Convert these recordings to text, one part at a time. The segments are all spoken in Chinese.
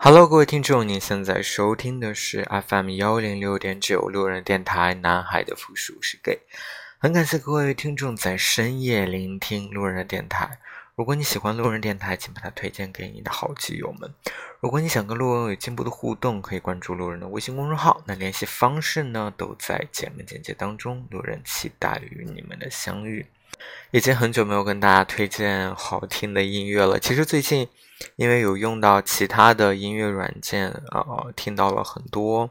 Hello，各位听众，您现在收听的是 FM 幺零六点九路人电台，南海的复数是 gay。很感谢各位听众在深夜聆听路人的电台。如果你喜欢路人电台，请把它推荐给你的好基友们。如果你想跟路人有进一步的互动，可以关注路人的微信公众号。那联系方式呢，都在节目简介当中。路人期待与你们的相遇。已经很久没有跟大家推荐好听的音乐了。其实最近因为有用到其他的音乐软件啊，听到了很多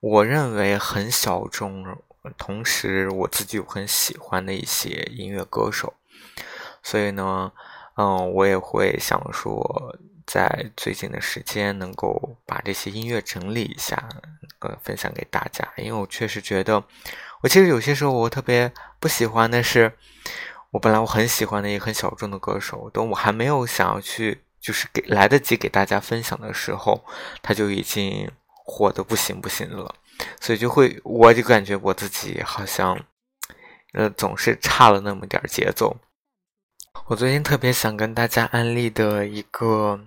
我认为很小众，同时我自己又很喜欢的一些音乐歌手。所以呢，嗯，我也会想说，在最近的时间能够把这些音乐整理一下，呃，分享给大家。因为我确实觉得，我其实有些时候我特别不喜欢的是，我本来我很喜欢的一个很小众的歌手，等我还没有想要去，就是给来得及给大家分享的时候，他就已经火的不行不行了。所以就会，我就感觉我自己好像，呃，总是差了那么点节奏。我最近特别想跟大家安利的一个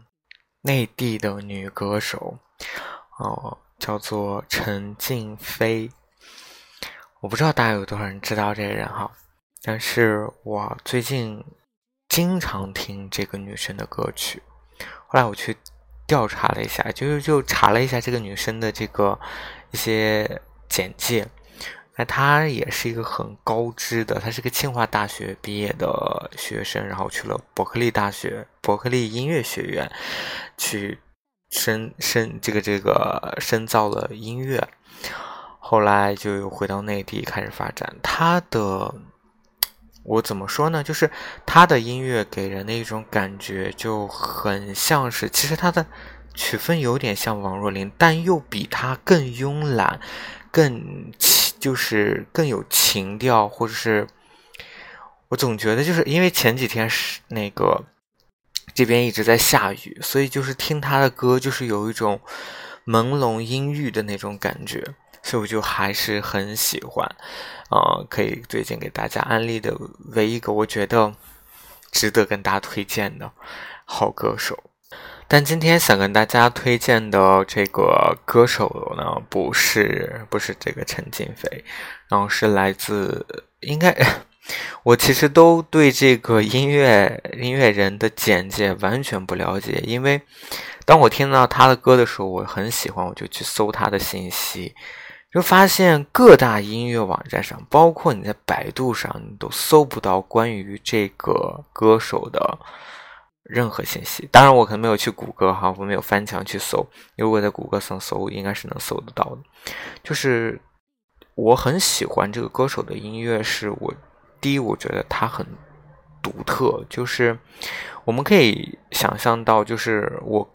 内地的女歌手，哦，叫做陈静飞。我不知道大家有多少人知道这个人哈，但是我最近经常听这个女生的歌曲。后来我去调查了一下，就是就查了一下这个女生的这个一些简介。那他也是一个很高知的，他是个清华大学毕业的学生，然后去了伯克利大学、伯克利音乐学院去深深这个这个深造了音乐，后来就又回到内地开始发展。他的我怎么说呢？就是他的音乐给人的一种感觉就很像是，其实他的曲风有点像王若琳，但又比他更慵懒，更。就是更有情调，或者是我总觉得，就是因为前几天是那个这边一直在下雨，所以就是听他的歌，就是有一种朦胧阴郁的那种感觉，所以我就还是很喜欢，呃，可以推荐给大家安利的唯一一个我觉得值得跟大家推荐的好歌手。但今天想跟大家推荐的这个歌手呢，不是不是这个陈静飞，然后是来自应该，我其实都对这个音乐音乐人的简介完全不了解，因为当我听到他的歌的时候，我很喜欢，我就去搜他的信息，就发现各大音乐网站上，包括你在百度上，你都搜不到关于这个歌手的。任何信息，当然我可能没有去谷歌哈，我没有翻墙去搜。如果在谷歌上搜，应该是能搜得到的。就是我很喜欢这个歌手的音乐，是我第一，我觉得他很独特。就是我们可以想象到，就是我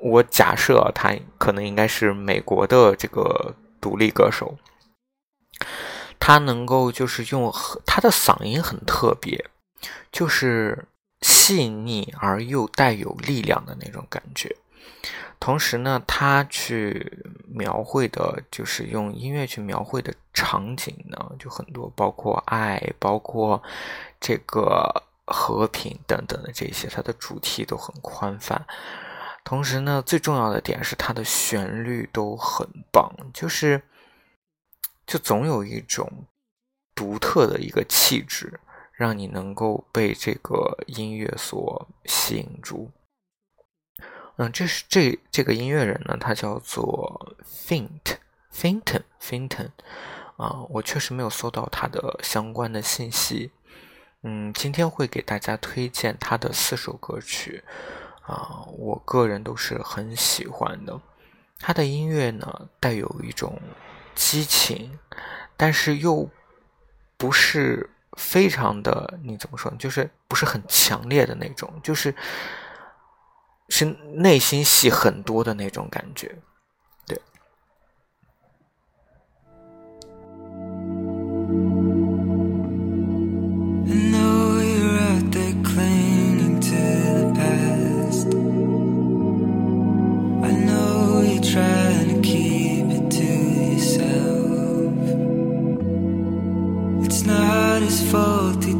我假设他可能应该是美国的这个独立歌手，他能够就是用他的嗓音很特别，就是。细腻而又带有力量的那种感觉，同时呢，他去描绘的，就是用音乐去描绘的场景呢，就很多，包括爱，包括这个和平等等的这些，它的主题都很宽泛。同时呢，最重要的点是它的旋律都很棒，就是就总有一种独特的一个气质。让你能够被这个音乐所吸引住。嗯，这是这这个音乐人呢，他叫做 Fint，Finton，Finton。啊，我确实没有搜到他的相关的信息。嗯，今天会给大家推荐他的四首歌曲。啊，我个人都是很喜欢的。他的音乐呢，带有一种激情，但是又不是。非常的，你怎么说？就是不是很强烈的那种，就是是内心戏很多的那种感觉。is faulty,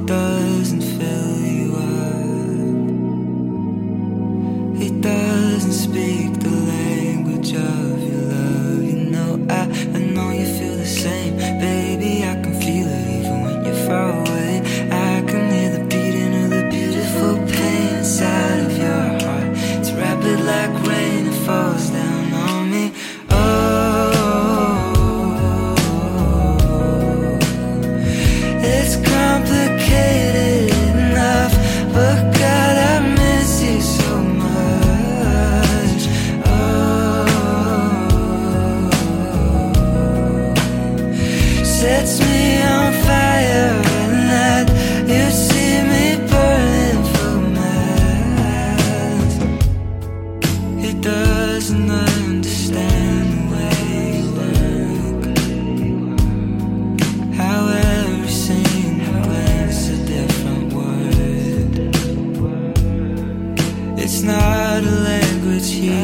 language here.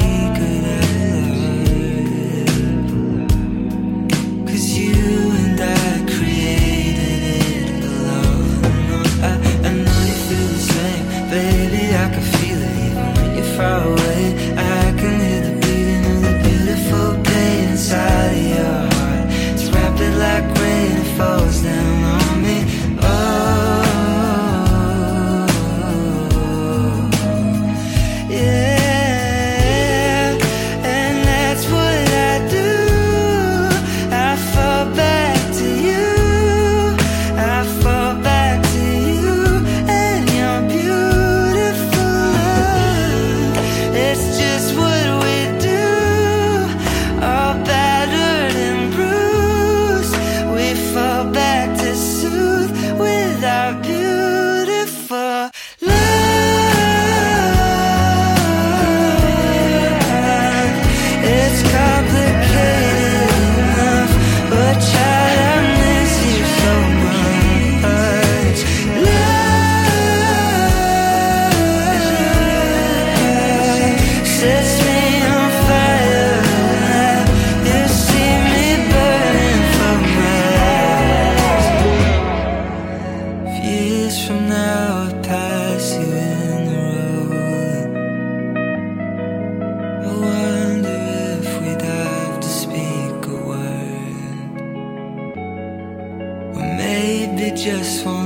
just want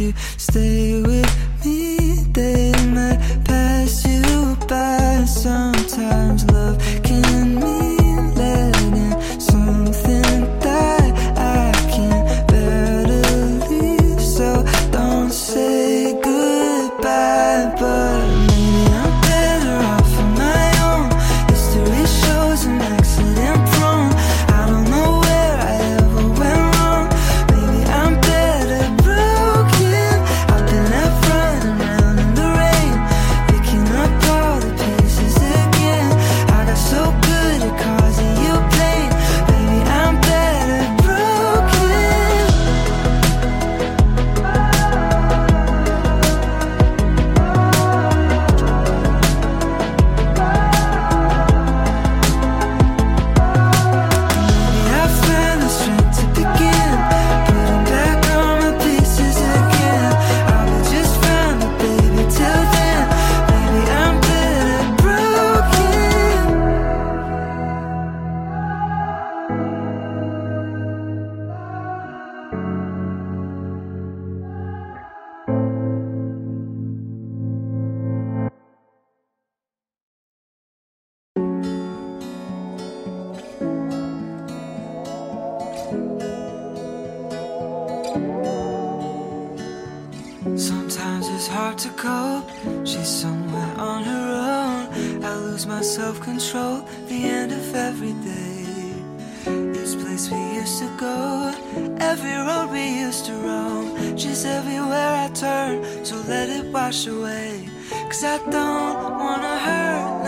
you. Stay with the end of every day. This place we used to go, every road we used to roam. She's everywhere I turn, so let it wash away. Cause I don't wanna hurt.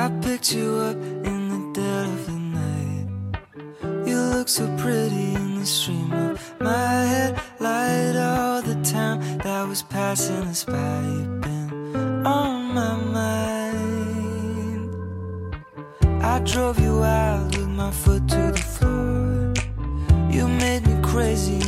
I picked you up in the dead of the night. You look so pretty in the stream of my headlight. All the time that was passing us by, you've been on my mind. I drove you out with my foot to the floor. You made me crazy